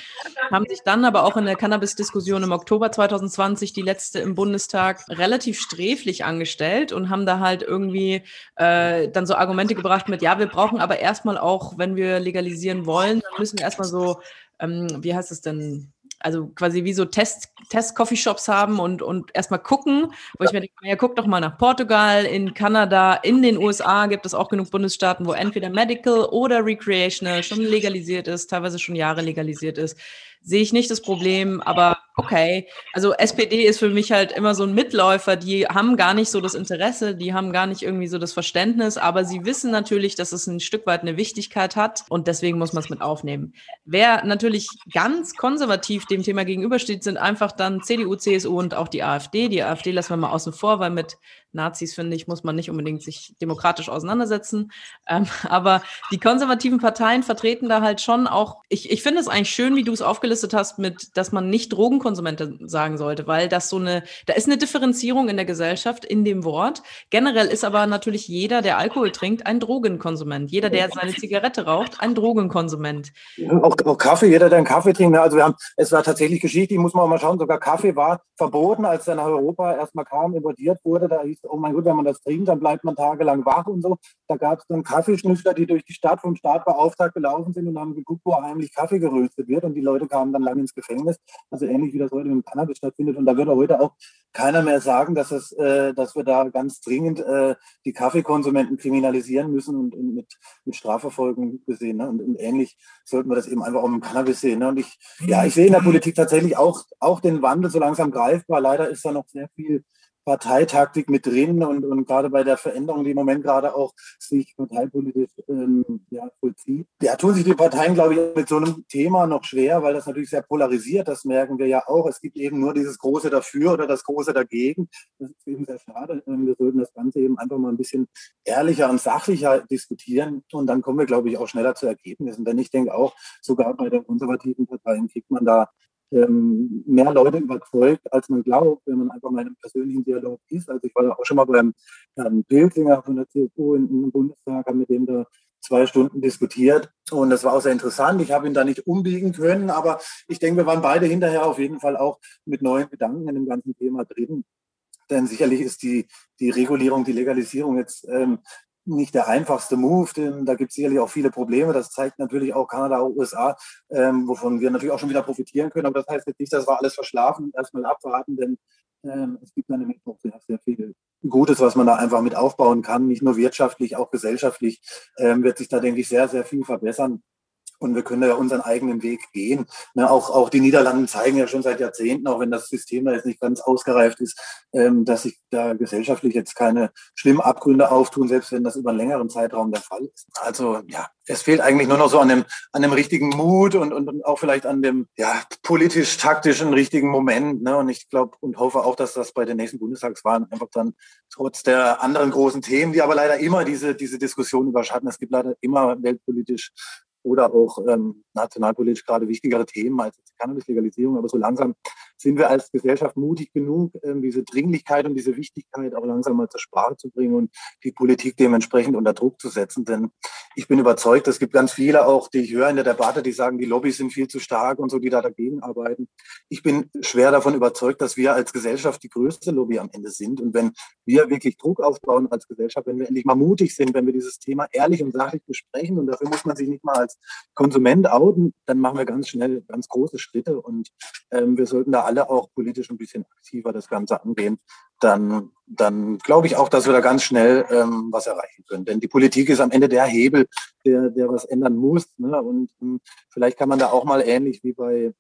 haben sich dann aber auch in der Cannabis-Diskussion im Oktober 2020, die letzte im Bundestag, relativ sträflich angestellt und haben da halt irgendwie äh, dann so Argumente gebracht mit, ja, wir brauchen aber erstmal auch, wenn wir legalisieren wollen, dann müssen wir erstmal so, ähm, wie heißt es denn, also quasi wie so Test, Test-Coffeeshops haben und, und erstmal gucken, wo ich mir denke, ja, guck doch mal nach Portugal, in Kanada, in den USA gibt es auch genug Bundesstaaten, wo entweder Medical oder Recreational schon legalisiert ist, teilweise schon Jahre legalisiert ist. Sehe ich nicht das Problem, aber okay. Also SPD ist für mich halt immer so ein Mitläufer, die haben gar nicht so das Interesse, die haben gar nicht irgendwie so das Verständnis, aber sie wissen natürlich, dass es ein Stück weit eine Wichtigkeit hat und deswegen muss man es mit aufnehmen. Wer natürlich ganz konservativ dem Thema gegenübersteht, sind einfach dann CDU, CSU und auch die AfD. Die AfD lassen wir mal außen vor, weil mit Nazis, finde ich, muss man nicht unbedingt sich demokratisch auseinandersetzen. Ähm, [laughs] aber die konservativen Parteien vertreten da halt schon auch, ich, ich finde es eigentlich schön, wie du es aufgelistet hast, mit, dass man nicht Drogenkonsumente sagen sollte, weil das so eine, da ist eine Differenzierung in der Gesellschaft in dem Wort. Generell ist aber natürlich jeder, der Alkohol trinkt, ein Drogenkonsument. Jeder, der seine Zigarette raucht, ein Drogenkonsument. Auch, auch Kaffee, jeder, der einen Kaffee trinkt. Ne? Also wir haben, es war tatsächlich geschichtlich, muss man auch mal schauen, sogar Kaffee war verboten, als er nach Europa erstmal kam, importiert wurde. Da hieß, oh mein Gott, wenn man das trinkt, dann bleibt man tagelang wach und so. Da gab es dann Kaffeeschnüffler, die durch die Stadt vom Staat beauftragt gelaufen sind und haben geguckt, wo heimlich Kaffee geröstet wird. Und die Leute kamen dann lange ins Gefängnis. Also ähnlich wie das heute im Cannabis stattfindet. Und da würde heute auch keiner mehr sagen, dass, es, äh, dass wir da ganz dringend äh, die Kaffeekonsumenten kriminalisieren müssen und, und mit, mit Strafverfolgung gesehen. Ne? Und, und, ähnlich sollten wir das eben einfach auch im Cannabis sehen. Ne? Und ich, ja, ich sehe in der Politik tatsächlich auch, auch den Wandel so langsam greifbar. Leider ist da noch sehr viel Parteitaktik mit drin und, und gerade bei der Veränderung, die im Moment gerade auch sich parteipolitisch ähm, ja, vollzieht. Da tun sich die Parteien, glaube ich, mit so einem Thema noch schwer, weil das natürlich sehr polarisiert, das merken wir ja auch. Es gibt eben nur dieses Große dafür oder das Große dagegen. Das ist eben sehr schade. Ähm, wir sollten das Ganze eben einfach mal ein bisschen ehrlicher und sachlicher diskutieren und dann kommen wir, glaube ich, auch schneller zu Ergebnissen. Denn ich denke auch, sogar bei den konservativen Parteien kriegt man da ähm, mehr Leute überzeugt, als man glaubt, wenn man einfach mal in einem persönlichen Dialog ist. Also ich war ja auch schon mal beim Herrn Pilzinger von der CSU im Bundestag, habe mit dem da zwei Stunden diskutiert und das war auch sehr interessant. Ich habe ihn da nicht umbiegen können, aber ich denke, wir waren beide hinterher auf jeden Fall auch mit neuen Gedanken in dem ganzen Thema drin. Denn sicherlich ist die, die Regulierung, die Legalisierung jetzt ähm, nicht der einfachste Move, denn da gibt es sicherlich auch viele Probleme. Das zeigt natürlich auch Kanada, USA, ähm, wovon wir natürlich auch schon wieder profitieren können. Aber das heißt jetzt nicht, dass wir alles verschlafen, erstmal abwarten, denn ähm, es gibt nämlich auch sehr, sehr viel Gutes, was man da einfach mit aufbauen kann. Nicht nur wirtschaftlich, auch gesellschaftlich ähm, wird sich da, denke ich, sehr, sehr viel verbessern. Und wir können ja unseren eigenen Weg gehen. Ne, auch, auch die Niederlanden zeigen ja schon seit Jahrzehnten, auch wenn das System da jetzt nicht ganz ausgereift ist, ähm, dass sich da gesellschaftlich jetzt keine schlimmen Abgründe auftun, selbst wenn das über einen längeren Zeitraum der Fall ist. Also ja, es fehlt eigentlich nur noch so an dem, an dem richtigen Mut und, und, und auch vielleicht an dem ja, politisch-taktischen richtigen Moment. Ne? Und ich glaube und hoffe auch, dass das bei den nächsten Bundestagswahlen einfach dann trotz der anderen großen Themen, die aber leider immer diese, diese Diskussion überschatten, es gibt leider immer weltpolitisch oder auch ähm, nationalpolitisch gerade wichtigere Themen als Cannabis-Legalisierung. Aber so langsam sind wir als Gesellschaft mutig genug, ähm, diese Dringlichkeit und diese Wichtigkeit auch langsam mal zur Sprache zu bringen und die Politik dementsprechend unter Druck zu setzen. Denn ich bin überzeugt, es gibt ganz viele auch, die ich höre in der Debatte, die sagen, die Lobbys sind viel zu stark und so, die da dagegen arbeiten. Ich bin schwer davon überzeugt, dass wir als Gesellschaft die größte Lobby am Ende sind. Und wenn wir wirklich Druck aufbauen als Gesellschaft, wenn wir endlich mal mutig sind, wenn wir dieses Thema ehrlich und sachlich besprechen und dafür muss man sich nicht mal als Konsument outen, dann machen wir ganz schnell ganz große Schritte und ähm, wir sollten da alle auch politisch ein bisschen aktiver das Ganze angehen. Dann, dann glaube ich auch, dass wir da ganz schnell ähm, was erreichen können. Denn die Politik ist am Ende der Hebel, der, der was ändern muss. Ne? Und ähm, vielleicht kann man da auch mal ähnlich wie bei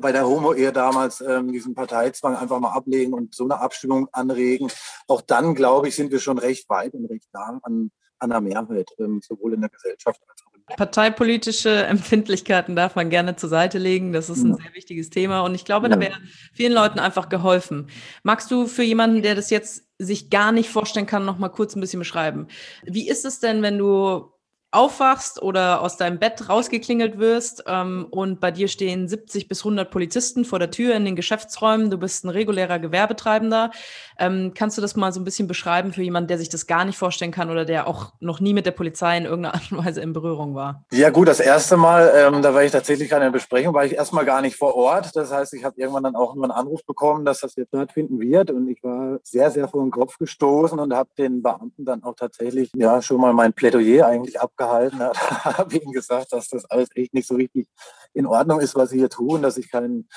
bei der Homo-Ehe damals ähm, diesen Parteizwang einfach mal ablegen und so eine Abstimmung anregen. Auch dann, glaube ich, sind wir schon recht weit und recht nah an, an der Mehrheit, ähm, sowohl in der Gesellschaft als auch Parteipolitische [laughs] Empfindlichkeiten darf man gerne zur Seite legen. Das ist ein sehr wichtiges Thema und ich glaube, da wäre vielen Leuten einfach geholfen. Magst du für jemanden, der das jetzt sich gar nicht vorstellen kann, noch mal kurz ein bisschen beschreiben? Wie ist es denn, wenn du aufwachst oder aus deinem Bett rausgeklingelt wirst ähm, und bei dir stehen 70 bis 100 Polizisten vor der Tür in den Geschäftsräumen, du bist ein regulärer Gewerbetreibender. Ähm, kannst du das mal so ein bisschen beschreiben für jemanden, der sich das gar nicht vorstellen kann oder der auch noch nie mit der Polizei in irgendeiner Art und Weise in Berührung war? Ja gut, das erste Mal, ähm, da war ich tatsächlich an der Besprechung, war ich erstmal gar nicht vor Ort. Das heißt, ich habe irgendwann dann auch einen Anruf bekommen, dass das jetzt stattfinden wird und ich war sehr, sehr vor den Kopf gestoßen und habe den Beamten dann auch tatsächlich ja schon mal mein Plädoyer eigentlich abgehalten gehalten hat, [laughs] habe ihm gesagt, dass das alles echt nicht so richtig in Ordnung ist, was sie hier tun, dass ich keinen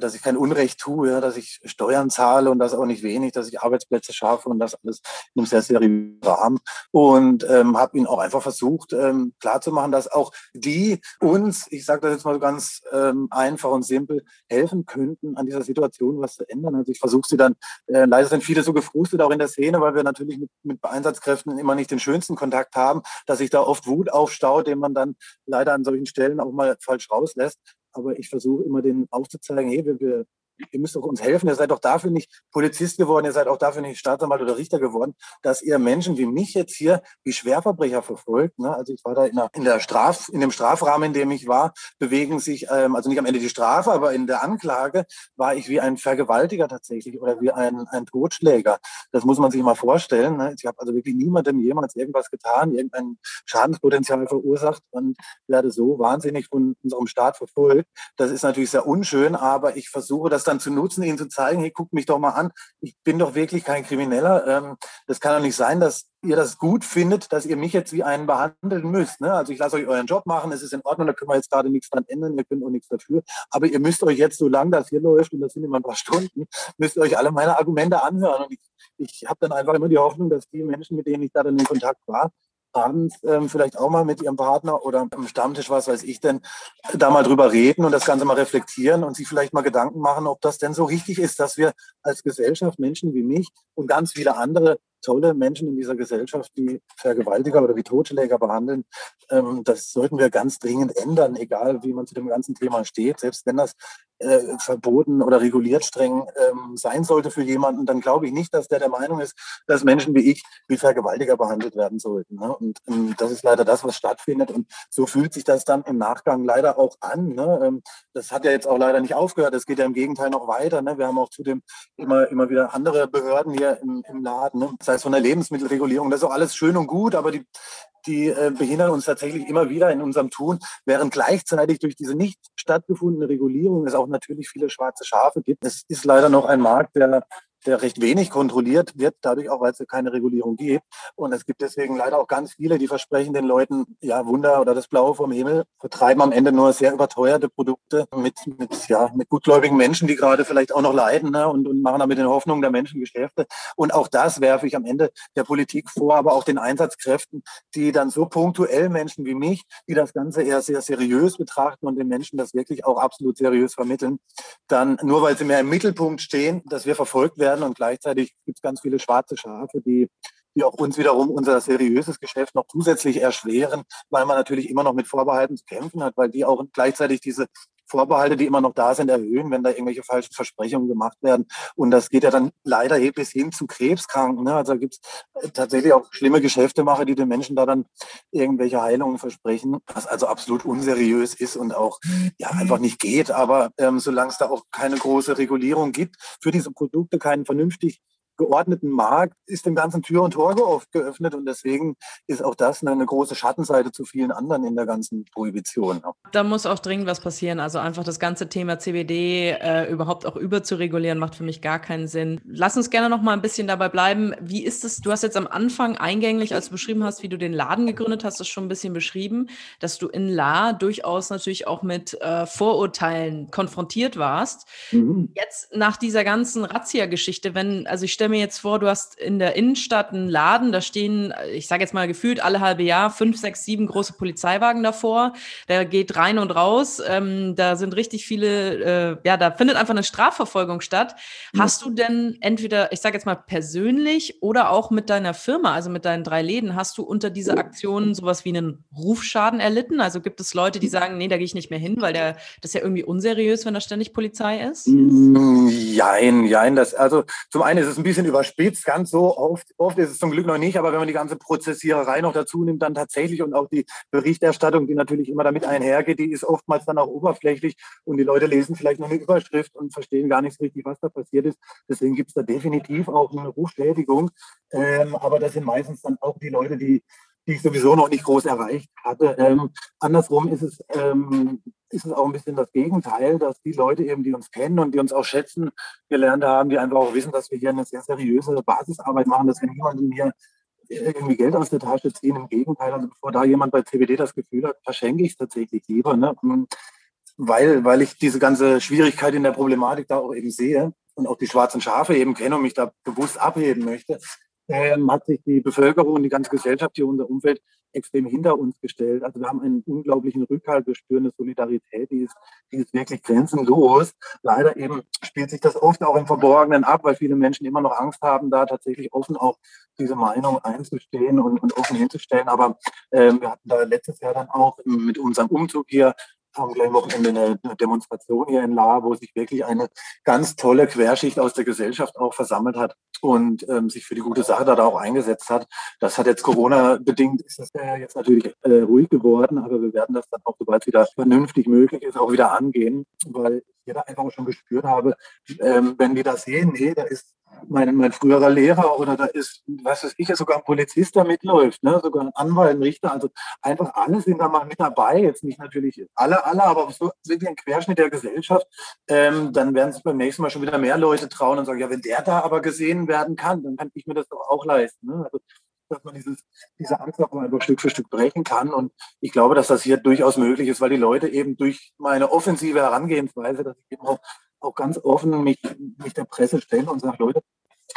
dass ich kein Unrecht tue, ja, dass ich Steuern zahle und das auch nicht wenig, dass ich Arbeitsplätze schaffe und das alles in einem sehr seriösen Rahmen. Und ähm, habe ihn auch einfach versucht ähm, klarzumachen, dass auch die uns, ich sage das jetzt mal so ganz ähm, einfach und simpel, helfen könnten, an dieser Situation was zu ändern. Also ich versuche sie dann, äh, leider sind viele so gefrustet auch in der Szene, weil wir natürlich mit, mit Einsatzkräften immer nicht den schönsten Kontakt haben, dass sich da oft Wut aufstaut, den man dann leider an solchen Stellen auch mal falsch rauslässt. Aber ich versuche immer den aufzuzeigen, hey, wir, wir ihr müsst doch uns helfen, ihr seid doch dafür nicht Polizist geworden, ihr seid auch dafür nicht Staatsanwalt oder Richter geworden, dass ihr Menschen wie mich jetzt hier wie Schwerverbrecher verfolgt. Ne? Also ich war da in der, in der Straf, in dem Strafrahmen, in dem ich war, bewegen sich, ähm, also nicht am Ende die Strafe, aber in der Anklage war ich wie ein Vergewaltiger tatsächlich oder wie ein, ein Totschläger. Das muss man sich mal vorstellen. Ne? Ich habe also wirklich niemandem jemals irgendwas getan, irgendein Schadenspotenzial verursacht und werde so wahnsinnig von unserem Staat verfolgt. Das ist natürlich sehr unschön, aber ich versuche das dann zu nutzen, ihnen zu zeigen, hey, guckt mich doch mal an, ich bin doch wirklich kein Krimineller. Ähm, das kann doch nicht sein, dass ihr das gut findet, dass ihr mich jetzt wie einen behandeln müsst. Ne? Also ich lasse euch euren Job machen, es ist in Ordnung, da können wir jetzt gerade nichts dran ändern, ihr könnt auch nichts dafür. Aber ihr müsst euch jetzt, solange das hier läuft, und das sind immer ein paar Stunden, müsst ihr euch alle meine Argumente anhören. Und ich, ich habe dann einfach immer die Hoffnung, dass die Menschen, mit denen ich da dann in Kontakt war, abends ähm, vielleicht auch mal mit ihrem Partner oder am Stammtisch, was weiß ich denn, da mal drüber reden und das Ganze mal reflektieren und sich vielleicht mal Gedanken machen, ob das denn so richtig ist, dass wir als Gesellschaft Menschen wie mich und ganz viele andere tolle Menschen in dieser Gesellschaft, die Vergewaltiger oder wie Totschläger behandeln. Ähm, das sollten wir ganz dringend ändern, egal wie man zu dem ganzen Thema steht. Selbst wenn das äh, verboten oder reguliert streng ähm, sein sollte für jemanden, dann glaube ich nicht, dass der der Meinung ist, dass Menschen wie ich wie Vergewaltiger behandelt werden sollten. Ne? Und ähm, das ist leider das, was stattfindet. Und so fühlt sich das dann im Nachgang leider auch an. Ne? Ähm, das hat ja jetzt auch leider nicht aufgehört. Das geht ja im Gegenteil noch weiter. Ne? Wir haben auch zudem immer, immer wieder andere Behörden hier im, im Laden. Ne? Das heißt von der Lebensmittelregulierung. Das ist auch alles schön und gut, aber die, die äh, behindern uns tatsächlich immer wieder in unserem Tun, während gleichzeitig durch diese nicht stattgefundene Regulierung es auch natürlich viele schwarze Schafe gibt. Es ist leider noch ein Markt, der der recht wenig kontrolliert wird, dadurch auch, weil es keine Regulierung gibt. Und es gibt deswegen leider auch ganz viele, die versprechen den Leuten, ja, Wunder oder das Blaue vom Himmel, vertreiben am Ende nur sehr überteuerte Produkte mit, mit, ja, mit gutgläubigen Menschen, die gerade vielleicht auch noch leiden ne, und, und machen damit in Hoffnung der Menschen Geschäfte. Und auch das werfe ich am Ende der Politik vor, aber auch den Einsatzkräften, die dann so punktuell Menschen wie mich, die das Ganze eher sehr seriös betrachten und den Menschen das wirklich auch absolut seriös vermitteln, dann nur weil sie mehr im Mittelpunkt stehen, dass wir verfolgt werden, werden. Und gleichzeitig gibt es ganz viele schwarze Schafe, die, die auch uns wiederum unser seriöses Geschäft noch zusätzlich erschweren, weil man natürlich immer noch mit Vorbehalten zu kämpfen hat, weil die auch gleichzeitig diese Vorbehalte, die immer noch da sind, erhöhen, wenn da irgendwelche falschen Versprechungen gemacht werden. Und das geht ja dann leider bis hin zu Krebskranken. Ne? Also gibt es tatsächlich auch schlimme Geschäftemacher, die den Menschen da dann irgendwelche Heilungen versprechen, was also absolut unseriös ist und auch ja einfach nicht geht. Aber ähm, solange es da auch keine große Regulierung gibt für diese Produkte, keinen vernünftig geordneten Markt ist dem ganzen Tür und Tor geöffnet und deswegen ist auch das eine große Schattenseite zu vielen anderen in der ganzen Prohibition. Da muss auch dringend was passieren. Also einfach das ganze Thema CBD äh, überhaupt auch überzuregulieren macht für mich gar keinen Sinn. Lass uns gerne noch mal ein bisschen dabei bleiben. Wie ist es? Du hast jetzt am Anfang eingänglich, als du beschrieben hast, wie du den Laden gegründet hast, das schon ein bisschen beschrieben, dass du in La durchaus natürlich auch mit äh, Vorurteilen konfrontiert warst. Mhm. Jetzt nach dieser ganzen Razzia-Geschichte, wenn also ich stelle stelle mir jetzt vor, du hast in der Innenstadt einen Laden, da stehen, ich sage jetzt mal gefühlt alle halbe Jahr fünf, sechs, sieben große Polizeiwagen davor. Der geht rein und raus. Ähm, da sind richtig viele, äh, ja, da findet einfach eine Strafverfolgung statt. Mhm. Hast du denn entweder, ich sage jetzt mal persönlich oder auch mit deiner Firma, also mit deinen drei Läden, hast du unter dieser Aktion sowas wie einen Rufschaden erlitten? Also gibt es Leute, die sagen, nee, da gehe ich nicht mehr hin, weil der, das ist ja irgendwie unseriös, wenn da ständig Polizei ist? Jein, jein. Das, also zum einen ist es ein bisschen bisschen überspitzt, ganz so oft, oft ist es zum Glück noch nicht, aber wenn man die ganze Prozessiererei noch dazu nimmt, dann tatsächlich und auch die Berichterstattung, die natürlich immer damit einhergeht, die ist oftmals dann auch oberflächlich und die Leute lesen vielleicht noch eine Überschrift und verstehen gar nicht so richtig, was da passiert ist. Deswegen gibt es da definitiv auch eine Rufschädigung, ähm, aber das sind meistens dann auch die Leute, die die ich sowieso noch nicht groß erreicht hatte. Ähm, andersrum ist es, ähm, ist es auch ein bisschen das Gegenteil, dass die Leute eben, die uns kennen und die uns auch schätzen gelernt haben, die einfach auch wissen, dass wir hier eine sehr seriöse Basisarbeit machen, dass wir niemanden hier irgendwie Geld aus der Tasche ziehen. Im Gegenteil, also bevor da jemand bei CBD das Gefühl hat, verschenke ich es tatsächlich lieber, ne? weil, weil ich diese ganze Schwierigkeit in der Problematik da auch eben sehe und auch die schwarzen Schafe eben kenne und mich da bewusst abheben möchte ähm, hat sich die Bevölkerung und die ganze Gesellschaft hier, unser Umfeld extrem hinter uns gestellt. Also wir haben einen unglaublichen Rückhalt, wir spüren eine Solidarität, die ist, die ist wirklich grenzenlos. Leider eben spielt sich das oft auch im Verborgenen ab, weil viele Menschen immer noch Angst haben, da tatsächlich offen auch diese Meinung einzustehen und, und offen hinzustellen. Aber ähm, wir hatten da letztes Jahr dann auch mit unserem Umzug hier am gleichen Wochenende eine, eine Demonstration hier in La, wo sich wirklich eine ganz tolle Querschicht aus der Gesellschaft auch versammelt hat und ähm, sich für die gute Sache da auch eingesetzt hat. Das hat jetzt Corona-bedingt, ist das ja jetzt natürlich äh, ruhig geworden, aber wir werden das dann auch, sobald es wieder vernünftig möglich ist, auch wieder angehen, weil ich da einfach auch schon gespürt habe, ähm, wenn die das sehen, nee, da ist mein, mein früherer Lehrer oder da ist, was weiß ich, sogar ein Polizist, der mitläuft, ne? sogar ein Anwalt, ein Richter, also einfach alle sind da mal mit dabei, jetzt nicht natürlich alle, alle, aber so wirklich ein Querschnitt der Gesellschaft, ähm, dann werden sich beim nächsten Mal schon wieder mehr Leute trauen und sagen, ja, wenn der da aber gesehen werden kann, dann kann ich mir das doch auch leisten. Ne? Also, dass man dieses, diese Angst auch einfach Stück für Stück brechen kann. Und ich glaube, dass das hier durchaus möglich ist, weil die Leute eben durch meine offensive Herangehensweise, dass ich eben auch auch ganz offen mich, mich der Presse stelle und sage, Leute,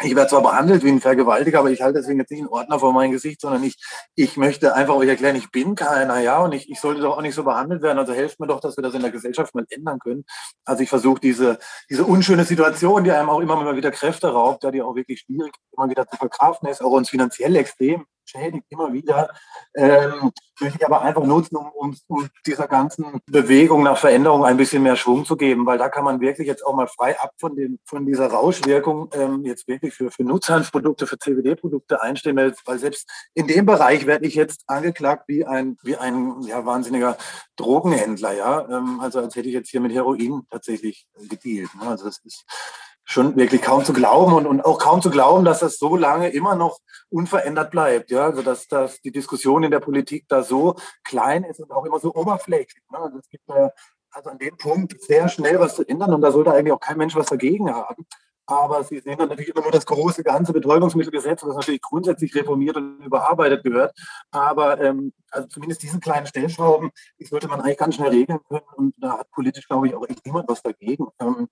ich werde zwar behandelt wie ein Vergewaltiger, aber ich halte deswegen jetzt nicht einen Ordner vor mein Gesicht, sondern ich, ich möchte einfach euch erklären, ich bin keiner, ja, und ich, ich sollte doch auch nicht so behandelt werden. Also helft mir doch, dass wir das in der Gesellschaft mal ändern können. Also ich versuche diese, diese unschöne Situation, die einem auch immer mal wieder Kräfte raubt, ja, die auch wirklich schwierig immer wieder zu verkraften ist, auch uns finanziell extrem schädigt immer wieder, ähm, möchte ich aber einfach nutzen, um, um, um dieser ganzen Bewegung nach Veränderung ein bisschen mehr Schwung zu geben, weil da kann man wirklich jetzt auch mal frei ab von, dem, von dieser Rauschwirkung ähm, jetzt wirklich für, für Nutzhanfprodukte, für CBD-Produkte einstehen, weil, selbst in dem Bereich werde ich jetzt angeklagt wie ein, wie ein ja, wahnsinniger Drogenhändler, ja. Ähm, also als hätte ich jetzt hier mit Heroin tatsächlich gedealt. Ne? Also das ist schon wirklich kaum zu glauben und, und auch kaum zu glauben, dass das so lange immer noch unverändert bleibt. Ja, also dass, dass die Diskussion in der Politik da so klein ist und auch immer so oberflächlich. Ne? Also es gibt äh, also an dem Punkt sehr schnell was zu ändern und da sollte eigentlich auch kein Mensch was dagegen haben. Aber Sie sehen dann natürlich immer nur das große ganze Betäubungsmittelgesetz, was natürlich grundsätzlich reformiert und überarbeitet gehört. Aber ähm, also zumindest diese kleinen Stellschrauben, die sollte man eigentlich ganz schnell regeln können. Und da hat politisch, glaube ich, auch echt niemand was dagegen. Ähm,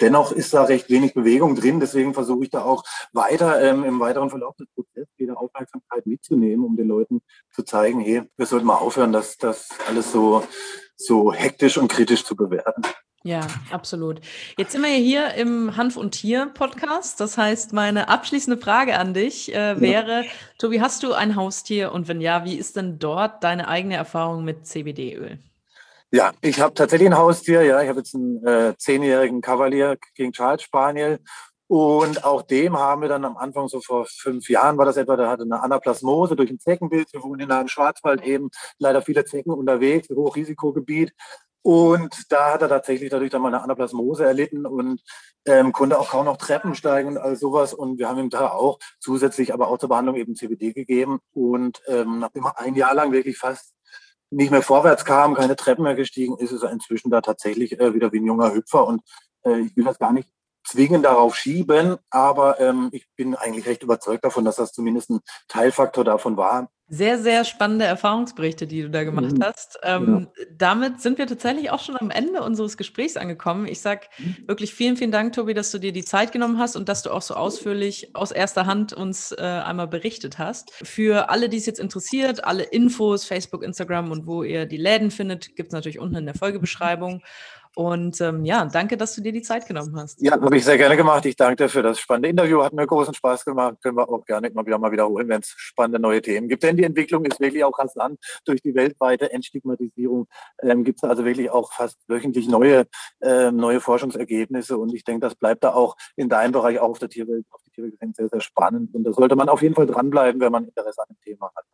Dennoch ist da recht wenig Bewegung drin. Deswegen versuche ich da auch weiter ähm, im weiteren Verlauf des Prozesses wieder Aufmerksamkeit mitzunehmen, um den Leuten zu zeigen, hey, wir sollten mal aufhören, das, das alles so, so hektisch und kritisch zu bewerten. Ja, absolut. Jetzt sind wir hier im Hanf und Tier Podcast. Das heißt, meine abschließende Frage an dich äh, wäre, ja. Tobi, hast du ein Haustier? Und wenn ja, wie ist denn dort deine eigene Erfahrung mit CBD-Öl? Ja, ich habe tatsächlich ein Haustier. Ja, ich habe jetzt einen äh, zehnjährigen Kavalier King Charles Spaniel. Und auch dem haben wir dann am Anfang, so vor fünf Jahren war das etwa, der hatte eine Anaplasmose durch ein Zeckenbild. Wir wohnen in einem Schwarzwald eben, leider viele Zecken unterwegs, Hochrisikogebiet. Und da hat er tatsächlich dadurch dann mal eine Anaplasmose erlitten und ähm, konnte auch kaum noch Treppen steigen und all sowas. Und wir haben ihm da auch zusätzlich aber auch zur Behandlung eben CBD gegeben. Und ähm, nachdem er ein Jahr lang wirklich fast nicht mehr vorwärts kam, keine Treppen mehr gestiegen ist, er inzwischen da tatsächlich äh, wieder wie ein junger Hüpfer. Und äh, ich will das gar nicht zwingend darauf schieben, aber ähm, ich bin eigentlich recht überzeugt davon, dass das zumindest ein Teilfaktor davon war, sehr, sehr spannende Erfahrungsberichte, die du da gemacht mhm. hast. Ähm, ja. Damit sind wir tatsächlich auch schon am Ende unseres Gesprächs angekommen. Ich sage mhm. wirklich vielen, vielen Dank, Tobi, dass du dir die Zeit genommen hast und dass du auch so ausführlich aus erster Hand uns äh, einmal berichtet hast. Für alle, die es jetzt interessiert, alle Infos, Facebook, Instagram und wo ihr die Läden findet, gibt es natürlich unten in der Folgebeschreibung. Und ähm, ja, danke, dass du dir die Zeit genommen hast. Ja, habe ich sehr gerne gemacht. Ich danke dir für das spannende Interview. Hat mir großen Spaß gemacht. Können wir auch gerne immer wieder mal wiederholen, wenn es spannende neue Themen gibt. Denn die Entwicklung ist wirklich auch rasant. Durch die weltweite Entstigmatisierung ähm, gibt es also wirklich auch fast wöchentlich neue, äh, neue Forschungsergebnisse. Und ich denke, das bleibt da auch in deinem Bereich, auch auf der Tierwelt, auf die Tierwelt sehr, sehr spannend. Und da sollte man auf jeden Fall dranbleiben, wenn man Interesse an dem Thema hat.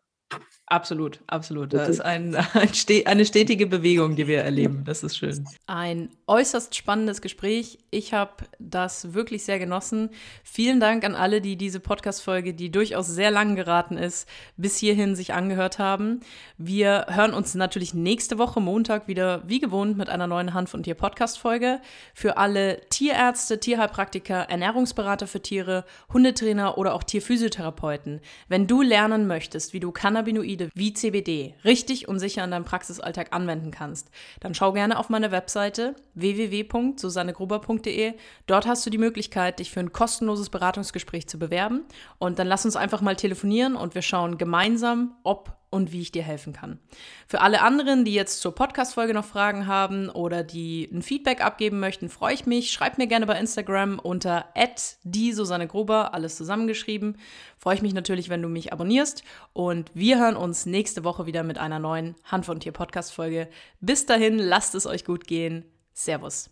Absolut, absolut. Das ist ein, [laughs] ein, eine stetige Bewegung, die wir erleben. Das ist schön. Ein äußerst spannendes Gespräch. Ich habe das wirklich sehr genossen. Vielen Dank an alle, die diese Podcast-Folge, die durchaus sehr lang geraten ist, bis hierhin sich angehört haben. Wir hören uns natürlich nächste Woche Montag wieder wie gewohnt mit einer neuen Hanf- und Tier-Podcast-Folge. Für alle Tierärzte, Tierheilpraktiker, Ernährungsberater für Tiere, Hundetrainer oder auch Tierphysiotherapeuten. Wenn du lernen möchtest, wie du Cannabinoide Cannabinoide wie CBD richtig und sicher in deinem Praxisalltag anwenden kannst, dann schau gerne auf meine Webseite www.susannegruber.de. Dort hast du die Möglichkeit, dich für ein kostenloses Beratungsgespräch zu bewerben. Und dann lass uns einfach mal telefonieren und wir schauen gemeinsam, ob und wie ich dir helfen kann. Für alle anderen, die jetzt zur Podcast-Folge noch Fragen haben oder die ein Feedback abgeben möchten, freue ich mich. Schreibt mir gerne bei Instagram unter die Susanne Gruber, alles zusammengeschrieben. Freue ich mich natürlich, wenn du mich abonnierst. Und wir hören uns nächste Woche wieder mit einer neuen Hand von Tier Podcast-Folge. Bis dahin, lasst es euch gut gehen. Servus.